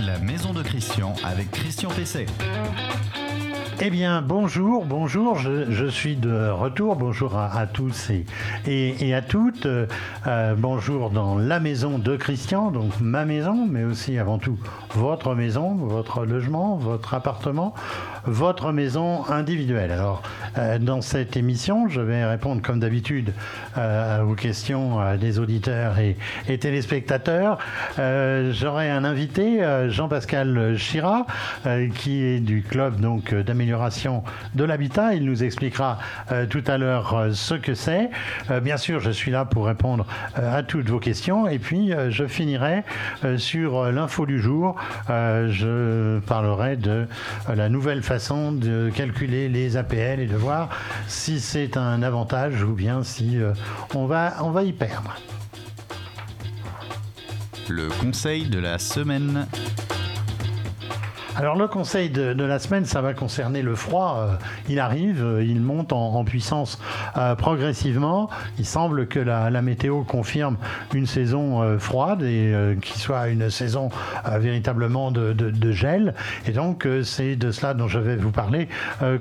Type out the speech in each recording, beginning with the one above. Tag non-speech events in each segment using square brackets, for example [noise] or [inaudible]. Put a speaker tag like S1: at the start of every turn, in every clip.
S1: la maison de Christian avec Christian Pesset.
S2: Eh bien, bonjour, bonjour, je, suis de retour, bonjour à, tous et, à toutes. Euh, bonjour dans la maison de Christian, donc ma maison, mais aussi avant tout votre maison, votre logement, votre appartement, votre maison individuelle. Alors, euh, dans cette émission, je vais répondre comme d'habitude euh, aux questions des auditeurs et, téléspectateurs. J'aurai un invité, Jean-Pascal Chira, qui est du club donc d'amélioration de l'habitat. Il nous expliquera euh, tout à l'heure euh, ce que c'est. Euh, bien sûr, je suis là pour répondre à toutes vos questions. Et puis, je finirai sur l'info du jour. Je parlerai de la nouvelle façon de calculer les APL et de voir si c'est un avantage ou bien si on, va, on va y perdre.
S1: Le conseil de la semaine.
S2: Alors le conseil de, la semaine, ça va concerner le froid. Euh, il arrive, euh, il monte en, puissance euh, progressivement. Il semble que la, météo confirme une saison froide et qu'il soit une saison véritablement de, gel. Et donc c'est de cela dont je vais vous parler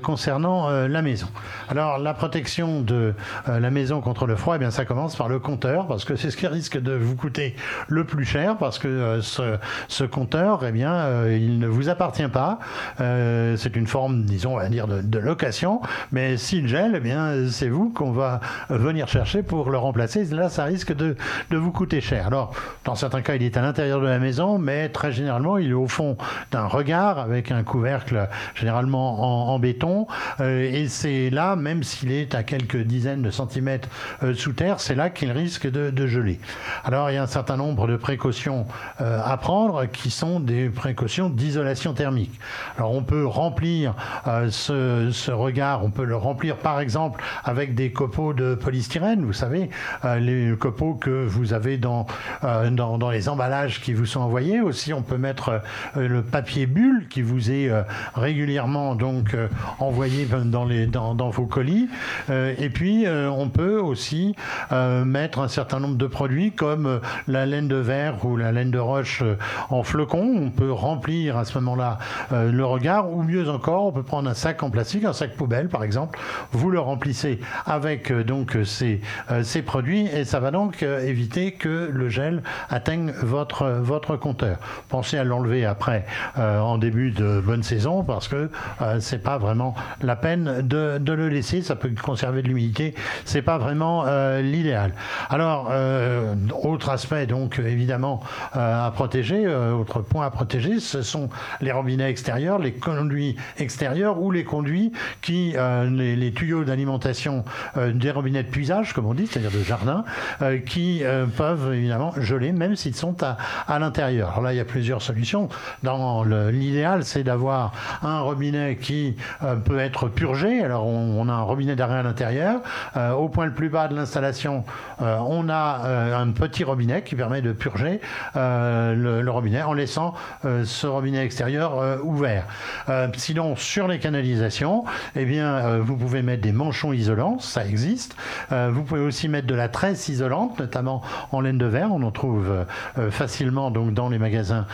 S2: concernant la maison. Alors la protection de la maison contre le froid, eh bien ça commence par le compteur parce que c'est ce qui risque de vous coûter le plus cher parce que ce, compteur, eh bien il ne vous appartient pas. Euh, c'est une forme, disons, on va dire, de, location. Mais s'il gèle, eh bien, c'est vous qu'on va venir chercher pour le remplacer. Là, ça risque de, vous coûter cher. Alors, dans certains cas, il est à l'intérieur de la maison, mais très généralement, il est au fond d'un regard avec un couvercle généralement en, béton. Euh, et c'est là, même s'il est à quelques dizaines de centimètres euh, sous terre, c'est là qu'il risque de, geler. Alors, il y a un certain nombre de précautions à prendre qui sont des précautions d'isolation thermique. Alors on peut remplir euh, ce, regard, on peut le remplir par exemple avec des copeaux de polystyrène, vous savez, euh, les copeaux que vous avez dans, euh, dans, dans, les emballages qui vous sont envoyés. Aussi, on peut mettre le papier bulle qui vous est régulièrement donc envoyé dans, les, dans vos colis. et puis, on peut aussi mettre un certain nombre de produits comme la laine de verre ou la laine de roche en flocons. On peut remplir à ce moment-là euh, le regard, ou mieux encore, on peut prendre un sac en plastique, un sac poubelle par exemple, vous le remplissez avec euh, donc ces, euh, ces produits et ça va donc éviter que le gel atteigne votre, votre compteur. Pensez à l'enlever après en début de bonne saison parce que c'est pas vraiment la peine de, de, le laisser, ça peut conserver de l'humidité, c'est pas vraiment l'idéal. Alors, autre aspect donc évidemment à protéger, autre point à protéger, ce sont les robinets extérieurs, les conduits extérieurs ou les conduits qui, euh, les, tuyaux d'alimentation euh, des robinets de puisage, comme on dit, c'est-à-dire de jardin, euh, qui peuvent évidemment geler même s'ils sont à, l'intérieur. Alors là, il y a plusieurs solutions. Dans l'idéal, c'est d'avoir un robinet qui peut être purgé. Alors on, a un robinet d'arrêt à l'intérieur. au point le plus bas de l'installation, on a un petit robinet qui permet de purger le, robinet en laissant ce robinet extérieur euh, ouvert. Euh, sinon, sur les canalisations, eh bien, euh, vous pouvez mettre des manchons isolants, ça existe. vous pouvez aussi mettre de la tresse isolante, notamment en laine de verre. On en trouve facilement donc dans les magasins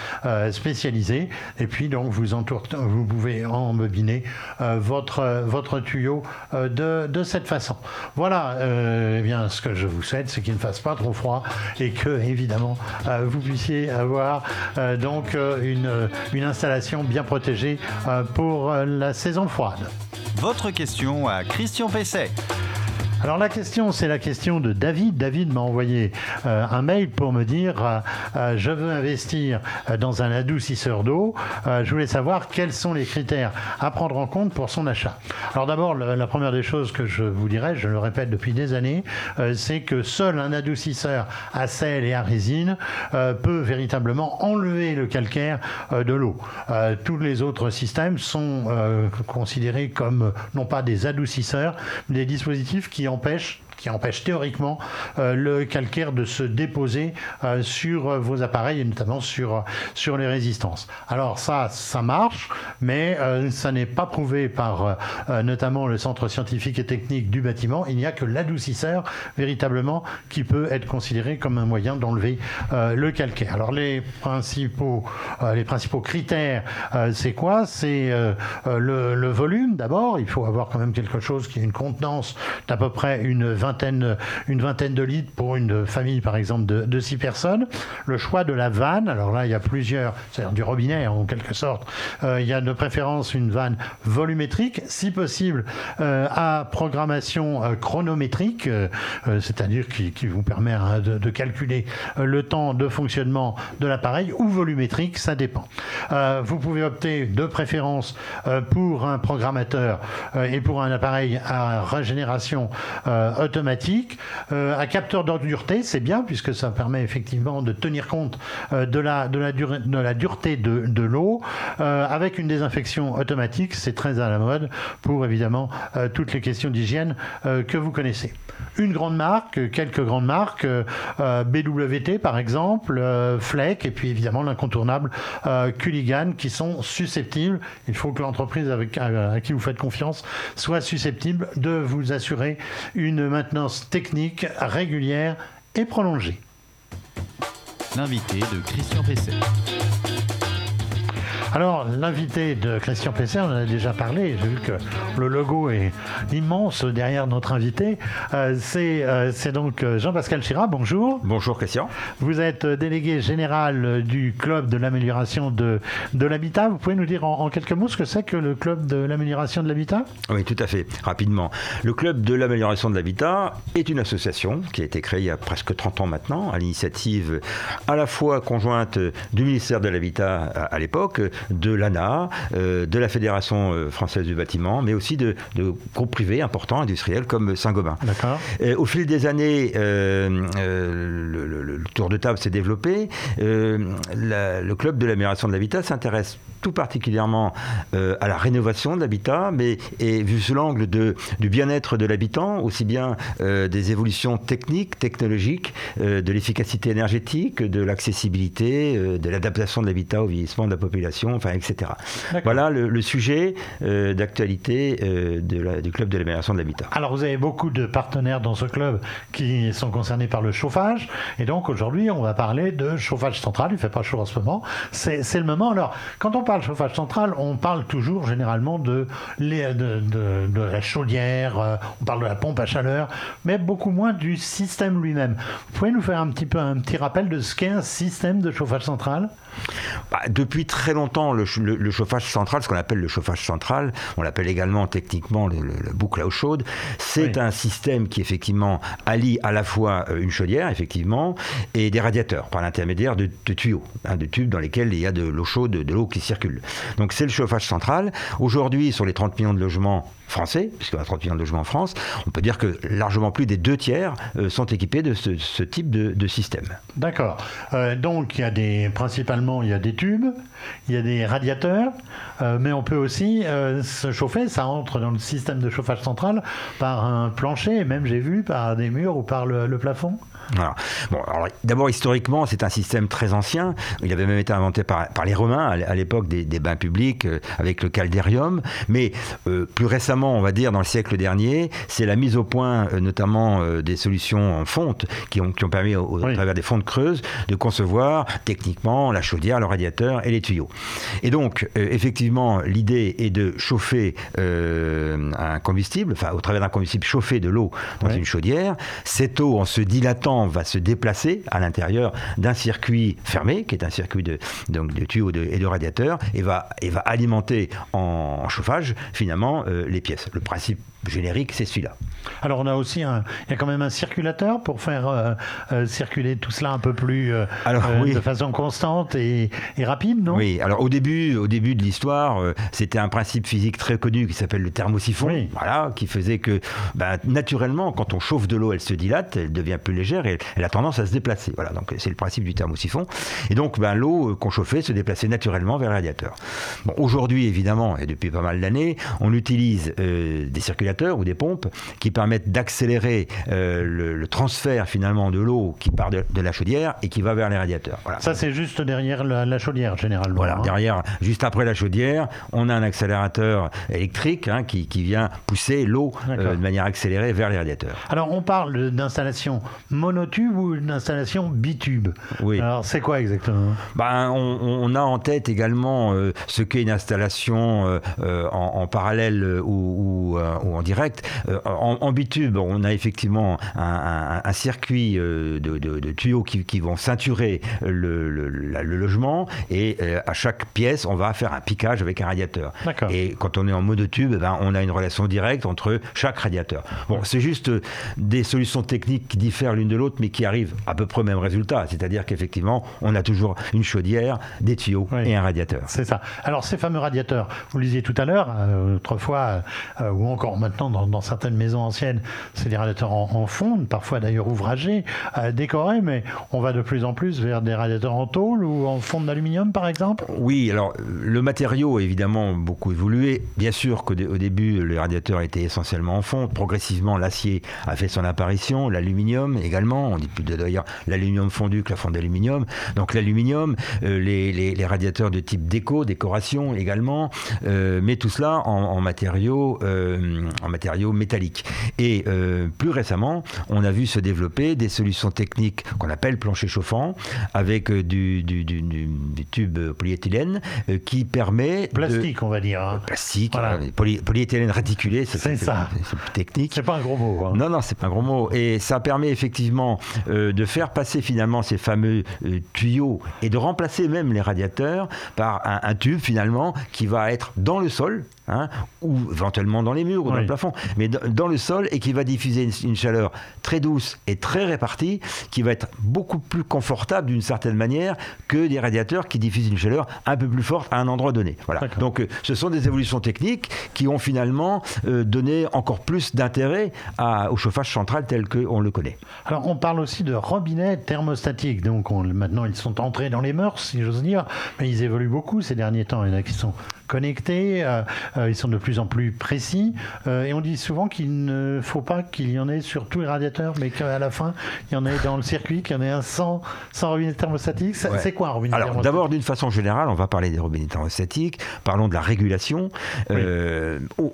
S2: spécialisés. Et puis donc vous vous pouvez embobiner votre votre tuyau de, cette façon. Voilà. eh bien, ce que je vous souhaite, c'est qu'il ne fasse pas trop froid et que évidemment vous puissiez avoir donc une installation bien protégée euh, pour euh, la saison froide.
S1: Votre question à Christian Pesset.
S2: Alors la question, c'est la question de David. David m'a envoyé euh, un mail pour me dire euh, euh, je veux investir dans un adoucisseur d'eau. je voulais savoir quels sont les critères à prendre en compte pour son achat. Alors d'abord, la, première des choses que je vous dirais, je le répète depuis des années, c'est que seul un adoucisseur à sel et à résine peut véritablement enlever le calcaire de l'eau. tous les autres systèmes sont considérés comme non pas des adoucisseurs, mais des dispositifs qui empêche qui empêche théoriquement le calcaire de se déposer sur vos appareils et notamment sur, sur les résistances. Alors ça, ça marche, mais ça n'est pas prouvé par notamment le Centre scientifique et technique du bâtiment. Il n'y a que l'adoucisseur véritablement qui peut être considéré comme un moyen d'enlever le calcaire. Alors les principaux, les principaux critères, c'est quoi? C'est le, volume d'abord. Il faut avoir quand même quelque chose qui ait une contenance d'à peu près une une vingtaine de litres pour une famille, par exemple, de, de six personnes. Le choix de la vanne. Alors là, il y a plusieurs, c'est-à-dire du robinet en quelque sorte. Euh, il y a de préférence une vanne volumétrique, si possible euh, à programmation euh, chronométrique, c'est-à-dire qui, qui, vous permet hein, de, de, calculer le temps de fonctionnement de l'appareil ou volumétrique, ça dépend. vous pouvez opter de préférence pour un programmateur et pour un appareil à régénération automatique. Un capteur d'ordure c'est bien puisque ça permet effectivement de tenir compte de la, de la, de la dureté de, l'eau. avec une désinfection automatique, c'est très à la mode pour évidemment toutes les questions d'hygiène que vous connaissez. Une grande marque, quelques grandes marques, BWT par exemple, Fleck et puis évidemment l'incontournable Culligan qui sont susceptibles, il faut que l'entreprise avec, à qui vous faites confiance soit susceptible de vous assurer une maintenance technique régulière et prolongée.
S1: L'invité de Christian Pesset.
S2: Alors, l'invité de Christian Pesset, on en a déjà parlé. J'ai vu que le logo est immense derrière notre invité. Euh, euh, c'est donc euh, Jean-Pascal Chira. Bonjour.
S3: Bonjour, Christian.
S2: Vous êtes délégué général du Club de l'amélioration de, de l'habitat. Vous pouvez nous dire en, quelques mots ce que c'est que le Club de l'amélioration de l'habitat?
S3: Oui, tout à fait. Rapidement. Le Club de l'amélioration de l'habitat est une association qui a été créée il y a presque 30 ans maintenant, à l'initiative à la fois conjointe du ministère de l'Habitat à l'époque, de l'ANA, euh, de la Fédération euh, française du bâtiment, mais aussi de, groupes privés importants, industriels, comme Saint-Gobain. au fil des années, euh, le, tour de table s'est développé. le club de l'amélioration de l'habitat s'intéresse tout particulièrement à la rénovation de l'habitat, mais et vu sous l'angle du bien-être de l'habitant, aussi bien des évolutions techniques, technologiques, de l'efficacité énergétique, de l'accessibilité, de l'adaptation de l'habitat au vieillissement de la population, enfin, etc. Voilà le, sujet euh, d'actualité euh, du club de l'amélioration de l'habitat.
S2: Alors vous avez beaucoup de partenaires dans ce club qui sont concernés par le chauffage, et donc aujourd'hui on va parler de chauffage central. Il ne fait pas chaud en ce moment, c'est le moment. Alors quand on parle chauffage central, on parle toujours généralement de, de, la chaudière, euh, on parle de la pompe à chaleur, mais beaucoup moins du système lui-même. Vous pouvez nous faire un petit peu un petit rappel de ce qu'est un système de chauffage central?
S3: Bah, depuis très longtemps, le, chauffage central, ce qu'on appelle le chauffage central, on l'appelle également techniquement le, boucle à eau chaude, c'est un système qui effectivement allie à la fois euh, une chaudière, effectivement, et des radiateurs par l'intermédiaire de, tuyaux, hein, de tubes dans lesquels il y a de l'eau chaude, de l'eau qui circule. Donc c'est le chauffage central. Aujourd'hui, sur les 30 millions de logements français, puisqu'il y a 30 millions de logements en France, on peut dire que largement plus des deux tiers euh, sont équipés de ce, type de, système.
S2: D'accord. Euh, donc il y a des, principalement il y a des tubes, il y a des radiateurs, euh, mais on peut aussi se chauffer, ça entre dans le système de chauffage central par un plancher, et même j'ai vu par des murs ou par le plafond.
S3: Bon, d'abord, historiquement, c'est un système très ancien. Il avait même été inventé par, les Romains à l'époque des, bains publics avec le caldérium. Mais plus récemment, on va dire dans le siècle dernier, c'est la mise au point, euh, notamment des solutions en fonte, qui ont, qui ont permis, au, travers des fontes creuses, de concevoir techniquement la chaudière, le radiateur et les tuyaux. Et donc, effectivement, l'idée est de chauffer un combustible, enfin, au travers d'un combustible, chauffer de l'eau dans une chaudière. Cette eau, en se dilatant, va se déplacer à l'intérieur d'un circuit fermé, qui est un circuit de, donc, de tuyaux et de radiateurs, et va, et va alimenter en, chauffage finalement euh, les Le principe générique, c'est celui-là.
S2: Alors on a aussi un, il y a quand même un circulateur pour faire euh, euh, circuler tout cela un peu plus euh, de façon constante et, rapide, non?
S3: Oui. Alors au début, au début de l'histoire, c'était un principe physique très connu qui s'appelle le thermosiphon, voilà, qui faisait que bah, naturellement, quand on chauffe de l'eau, elle se dilate, elle devient plus légère et elle a tendance à se déplacer. Voilà, donc c'est le principe du thermosiphon. Et donc ben, l'eau qu'on chauffait se déplaçait naturellement vers le radiateur. Bon, aujourd'hui, évidemment, et depuis pas mal d'années, on utilise des circulateurs ou des pompes qui permettent d'accélérer euh, le, transfert finalement de l'eau qui part de, la chaudière et qui va vers les radiateurs.
S2: Ça, c'est juste derrière la, chaudière généralement.
S3: Voilà,
S2: hein.
S3: derrière, juste après la chaudière, on a un accélérateur électrique hein, qui, vient pousser l'eau de manière accélérée vers les radiateurs.
S2: Alors, on parle d'installation monotube ou d'installation bitube.
S3: Oui.
S2: Alors, c'est quoi exactement?
S3: Ben, on, a en tête également ce qu'est une installation en, parallèle ou, en direct. En, bitube, on a effectivement un, circuit de, tuyaux qui, vont ceinturer le, logement et à chaque pièce, on va faire un piquage avec un radiateur. Et quand on est en mode tube, eh ben, on a une relation directe entre chaque radiateur. Bon, c'est juste des solutions techniques qui diffèrent l'une de l'autre, mais qui arrivent à peu près au même résultat. C'est-à-dire qu'effectivement, on a toujours une chaudière, des tuyaux et un radiateur.
S2: C'est ça. Alors, ces fameux radiateurs, vous le disiez tout à l'heure, euh, autrefois, euh, ou encore maintenant dans, certaines maisons anciennes, c'est des radiateurs en, fonte, parfois d'ailleurs ouvragés, euh, décorés, mais on va de plus en plus vers des radiateurs en tôle ou en fonte d'aluminium, par exemple?
S3: Oui, alors le matériau a évidemment beaucoup évolué. Bien sûr qu'au début, les radiateurs étaient essentiellement en fonte. Progressivement, l'acier a fait son apparition, l'aluminium également. On dit plus d'ailleurs l'aluminium fondu que la fonte d'aluminium. Donc l'aluminium, les, radiateurs de type déco, décoration également, mais tout cela en, matériaux, euh, en matériaux métalliques. Et euh, plus récemment, on a vu se développer des solutions techniques qu'on appelle plancher chauffant, avec euh, du, du, tube polyéthylène qui permet...
S2: Plastique, on va dire. Hein.
S3: Plastique, polyéthylène réticulé,
S2: c'est ça.
S3: C'est technique.
S2: C'est pas un gros mot. Hein.
S3: Non, non, c'est pas un gros mot. Et ça permet effectivement de faire passer finalement ces fameux tuyaux et de remplacer même les radiateurs par un, un tube finalement qui va être dans le sol, Hein, ou éventuellement dans les murs ou dans le plafond, mais dans, le sol et qui va diffuser une, chaleur très douce et très répartie, qui va être beaucoup plus confortable d'une certaine manière que des radiateurs qui diffusent une chaleur un peu plus forte à un endroit donné. Voilà. Donc euh, ce sont des évolutions techniques qui ont finalement euh, donné encore plus d'intérêt au chauffage central tel qu'on le connaît.
S2: Alors on parle aussi de robinets thermostatiques, donc maintenant ils sont entrés dans les mœurs, si j'ose dire, mais ils évoluent beaucoup ces derniers temps. Il y en a qui sont connectés, euh, euh, ils sont de plus en plus précis. Euh, et on dit souvent qu'il ne faut pas qu'il y en ait sur tous les radiateurs, mais qu'à la fin, il y en ait dans le circuit, qu'il y en ait un sans, sans robinet thermostatique. C'est quoi un robinet
S3: Alors, d'abord, d'une façon générale, on va parler des robinets thermostatiques. Parlons de la régulation.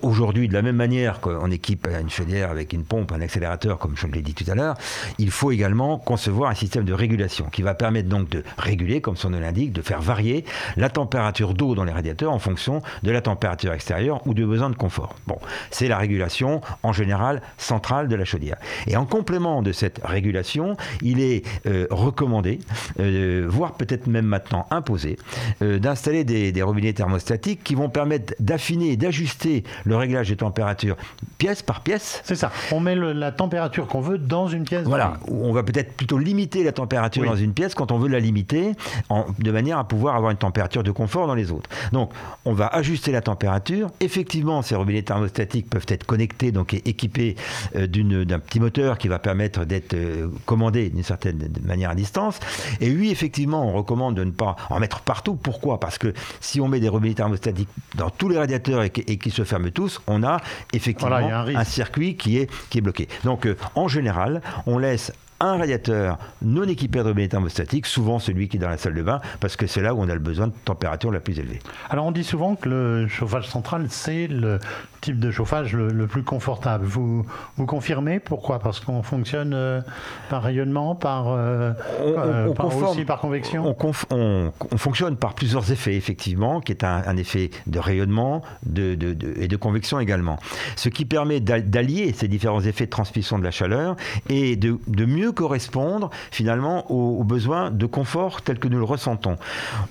S3: Aujourd'hui, de la même manière qu'on équipe une chaudière avec une pompe, un accélérateur, comme je l'ai dit tout à l'heure, il faut également concevoir un système de régulation qui va permettre donc de réguler, comme son nom l'indique, de faire varier la température d'eau dans les radiateurs en fonction de la température extérieure ou de besoin de confort. Bon, c'est la régulation en général centrale de la chaudière. Et en complément de cette régulation, il est euh, recommandé, euh, voire peut-être même maintenant imposé, euh, d'installer des, des, robinets thermostatiques qui vont permettre d'affiner et d'ajuster le réglage des températures pièce par pièce.
S2: C'est ça. On met la température qu'on veut dans une pièce.
S3: Voilà. On va peut-être plutôt limiter la température dans une pièce quand on veut la limiter, en, de manière à pouvoir avoir une température de confort dans les autres. Donc, on on va ajuster la température. Effectivement, ces robinets thermostatiques peuvent être connectés, donc équipés euh, d'un petit moteur qui va permettre d'être euh, commandé d'une certaine manière à distance. Et oui, effectivement, on recommande de ne pas en mettre partout. Pourquoi? Parce que si on met des robinets thermostatiques dans tous les radiateurs et, qui se ferment tous, on a effectivement un, circuit qui est, qui est bloqué. Donc, euh, en général, on laisse un radiateur non équipé de robinet thermostatique, souvent celui qui est dans la salle de bain, parce que c'est là où on a le besoin de température la plus élevée.
S2: Alors on dit souvent que le chauffage central, c'est le type de chauffage le, plus confortable. Vous, vous confirmez Pourquoi? Parce qu'on fonctionne euh, par rayonnement, par, euh, euh, aussi par convection?
S3: On, on, fonctionne par plusieurs effets, effectivement, qui est un, effet de rayonnement de, et de convection également. Ce qui permet d'allier ces différents effets de transmission de la chaleur et de, mieux correspondre finalement aux, besoins de confort tels que nous le ressentons.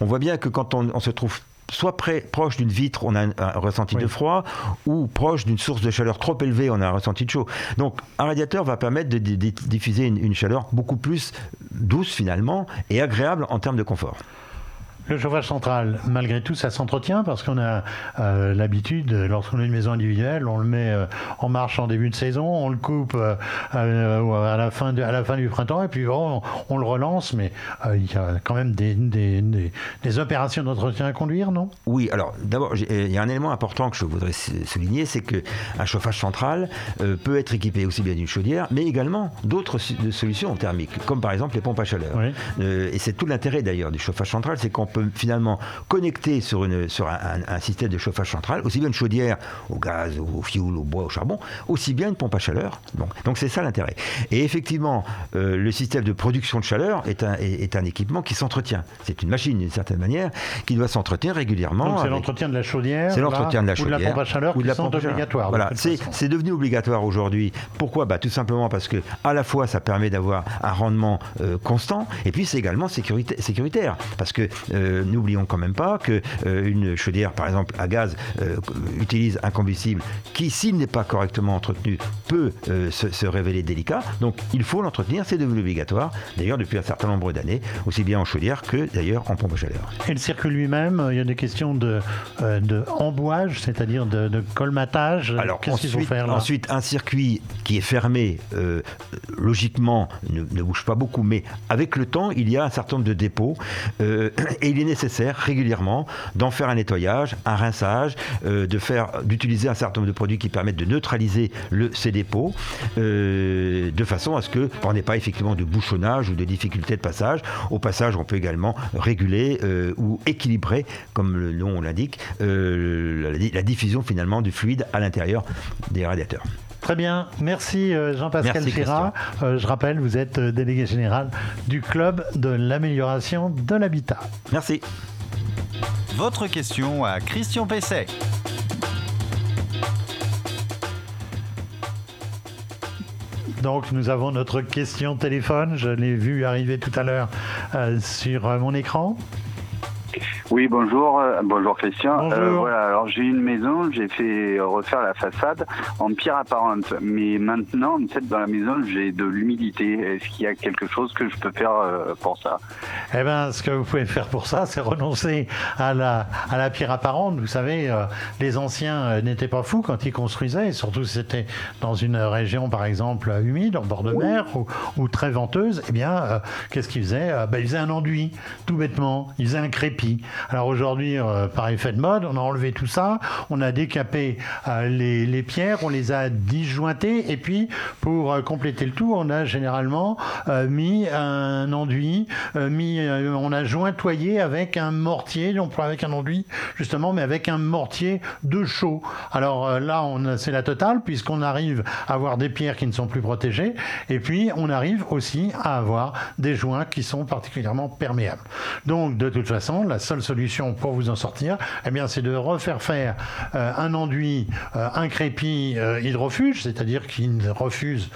S3: On voit bien que quand on, on se trouve soit près, proche d'une vitre, on a un, ressenti de froid, ou proche d'une source de chaleur trop élevée, on a un ressenti de chaud. Donc un radiateur va permettre de, diffuser une, chaleur beaucoup plus douce finalement et agréable en termes de confort.
S2: Le chauffage central, malgré tout, ça s'entretient parce qu'on a euh, l'habitude, lorsqu'on a une maison individuelle, on le met euh, en marche en début de saison, on le coupe euh, à, la fin à la fin du printemps et puis on, le relance, mais il y a quand même des, des, opérations d'entretien à conduire, non?
S3: Oui, alors d'abord, il y a un élément important que je voudrais souligner, c'est qu'un chauffage central peut être équipé aussi bien d'une chaudière, mais également d'autres solutions thermiques, comme par exemple les pompes à chaleur. et c'est tout l'intérêt d'ailleurs du chauffage central, c'est qu'on peut finalement connecter sur, une, sur un, système de chauffage central, aussi bien une chaudière au gaz, au fioul, au bois, au charbon, aussi bien une pompe à chaleur. Donc c'est ça l'intérêt. Et effectivement, euh, le système de production de chaleur est un, est, un équipement qui s'entretient. C'est une machine d'une certaine manière qui doit s'entretenir régulièrement.
S2: Donc c'est l'entretien de la chaudière,
S3: c'est l'entretien de la chaudière,
S2: ou de la pompe à chaleur ou de la pompe obligatoire.
S3: Voilà, c'est devenu obligatoire aujourd'hui. Pourquoi? Bah, Tout simplement parce que à la fois ça permet d'avoir un rendement euh, constant et puis c'est également sécuritaire parce que euh, n'oublions quand même pas que euh, une chaudière, par exemple à gaz, euh, utilise un combustible qui, s'il n'est pas correctement entretenu, peut se, révéler délicat. Donc il faut l'entretenir, c'est devenu obligatoire. D'ailleurs, depuis un certain nombre d'années, aussi bien en chaudière que d'ailleurs en pompe à chaleur.
S2: Et le circuit lui-même, il y a des questions de, de embouage, c'est-à-dire de, colmatage.
S3: Alors qu'est-ce qu'il faut faire là Ensuite, un circuit qui est fermé, logiquement, ne, ne, bouge pas beaucoup, mais avec le temps, il y a un certain nombre de dépôts et il est nécessaire régulièrement d'en faire un nettoyage, un rinçage, euh, d'utiliser un certain nombre de produits qui permettent de neutraliser ces dépôts, euh, de façon à ce qu'on n'ait pas effectivement de bouchonnage ou de difficultés de passage. Au passage, on peut également réguler euh, ou équilibrer, comme le nom l'indique, la diffusion finalement du fluide à l'intérieur des radiateurs.
S2: Très bien, merci Jean-Pascal Chira. je rappelle, vous êtes délégué général du club de l'amélioration de l'habitat.
S3: Merci.
S1: Votre question à Christian Pesset.
S2: Donc nous avons notre question téléphone, je l'ai vu arriver tout à l'heure euh, sur euh, mon écran.
S4: Oui, bonjour, euh, bonjour Christian. Euh, voilà, alors j'ai une maison, j'ai fait refaire la façade en pierre apparente, mais maintenant, en fait, dans la maison, j'ai de l'humidité. Est-ce qu'il y a quelque chose que je peux faire euh, pour ça?
S2: Eh bien, ce que vous pouvez faire pour ça, c'est renoncer à la, pierre apparente. Vous savez, les anciens n'étaient pas fous quand ils construisaient, surtout si c'était dans une région, par exemple, humide, en bord de mer ou, très venteuse. Eh bien, qu'est-ce qu'ils faisaient? Ben, Ils faisaient un enduit, tout bêtement. Ils faisaient un crépi. Alors aujourd'hui, euh, par effet de mode, on a enlevé tout ça, on a décapé euh, les, pierres, on les a disjointées, et puis pour euh, compléter le tout, on a généralement mis un enduit, mis, on a jointoyé avec un mortier, non pas avec un enduit justement, mais avec un mortier de chaux. Alors là, c'est la totale, puisqu'on arrive à avoir des pierres qui ne sont plus protégées, et puis on arrive aussi à avoir des joints qui sont particulièrement perméables. Donc de toute façon, la seule solution pour vous en sortir, eh bien, c'est de refaire faire euh, un enduit, euh, un crépi euh, hydrofuge, c'est-à-dire qui refuse,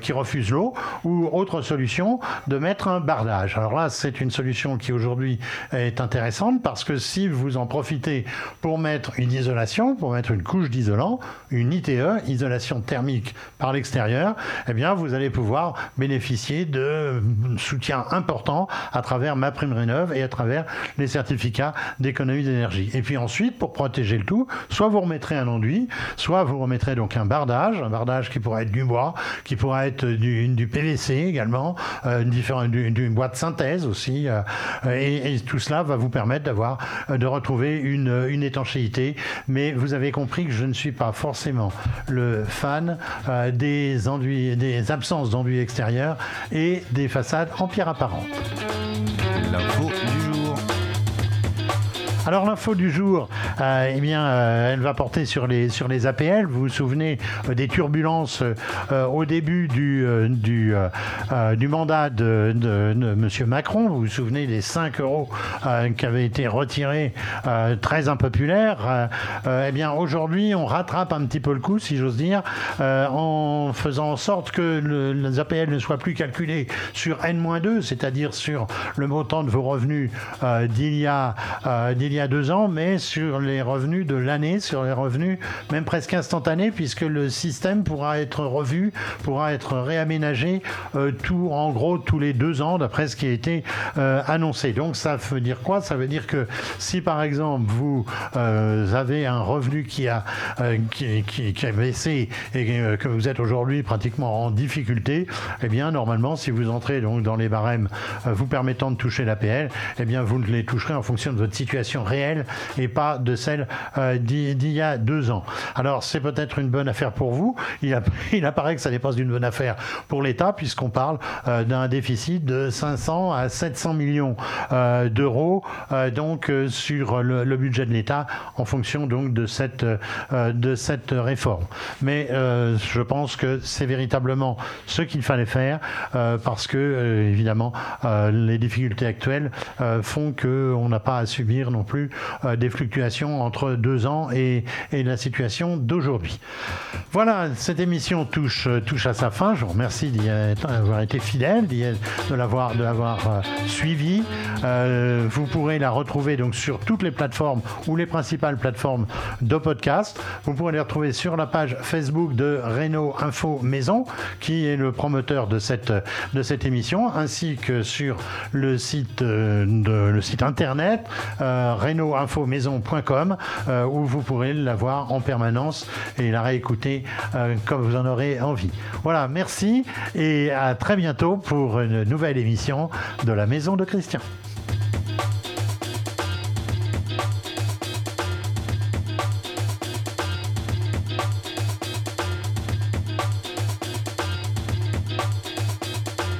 S2: qui refuse l'eau, ou autre solution, de mettre un bardage. Alors là, c'est une solution qui aujourd'hui est intéressante parce que si vous en profitez pour mettre une isolation, pour mettre une couche d'isolant, une ITE, isolation thermique par l'extérieur, eh bien, vous allez pouvoir bénéficier de soutien important à travers ma prime rénov et à travers les certificats d'économie d'énergie. Et puis ensuite, pour protéger le tout, soit vous remettrez un enduit, soit vous remettrez donc un bardage, un bardage qui pourrait être du bois, qui pourrait être du, du PVC également, euh, une du, bois de synthèse aussi, euh, et, tout cela va vous permettre d'avoir, euh, de retrouver une, étanchéité. Mais vous avez compris que je ne suis pas forcément le fan des enduits, des absences d'enduits extérieurs et des façades en pierre apparente. Alors l'info du jour, euh, eh bien, euh, elle va porter sur les, sur les APL. Vous vous souvenez euh, des turbulences au début du, mandat de, de, M. Macron. Vous vous souvenez des 5 euros qui avaient été retirés, très impopulaires. eh bien, aujourd'hui, on rattrape un petit peu le coup, si j'ose dire, en faisant en sorte que les APL ne soient plus calculés sur N-2, c'est-à-dire sur le montant de vos revenus d'il y a, d'il y a deux ans, mais sur les revenus de l'année, sur les revenus même presque instantanés, puisque le système pourra être revu, pourra être réaménagé euh, tout, en gros tous les deux ans, d'après ce qui a été euh, annoncé. Donc ça veut dire quoi? Ça veut dire que si par exemple vous avez un revenu qui a, qui, qui, a baissé et que vous êtes aujourd'hui pratiquement en difficulté, eh bien normalement si vous entrez donc dans les barèmes vous permettant de toucher l'APL, eh bien vous les toucherez en fonction de votre situation réelle et pas de celle euh, d'il y a deux ans. Alors c'est peut-être une bonne affaire pour vous. Il, [laughs] apparaît que ça dépasse d'une bonne affaire pour l'État puisqu'on parle euh, d'un déficit de 500 à 700 millions euh, d'euros donc sur le, budget de l'État en fonction donc de cette réforme. Mais je pense que c'est véritablement ce qu'il fallait faire parce que évidemment les difficultés actuelles font qu'on n'a pas à subir non plus euh, des fluctuations entre deux ans et, la situation d'aujourd'hui. Voilà, cette émission touche, euh, touche à sa fin. Je vous remercie d'avoir été fidèle, de l'avoir euh, suivi. vous pourrez la retrouver donc sur toutes les plateformes ou les principales plateformes de podcast. Vous pourrez les retrouver sur la page Facebook de Renault Info Maison, qui est le promoteur de cette, de cette émission, ainsi que sur le site, de, le site internet euh, maison.com euh, où vous pourrez la voir en permanence et la réécouter euh, comme vous en aurez envie. Voilà, merci et à très bientôt pour une nouvelle émission de la Maison de Christian.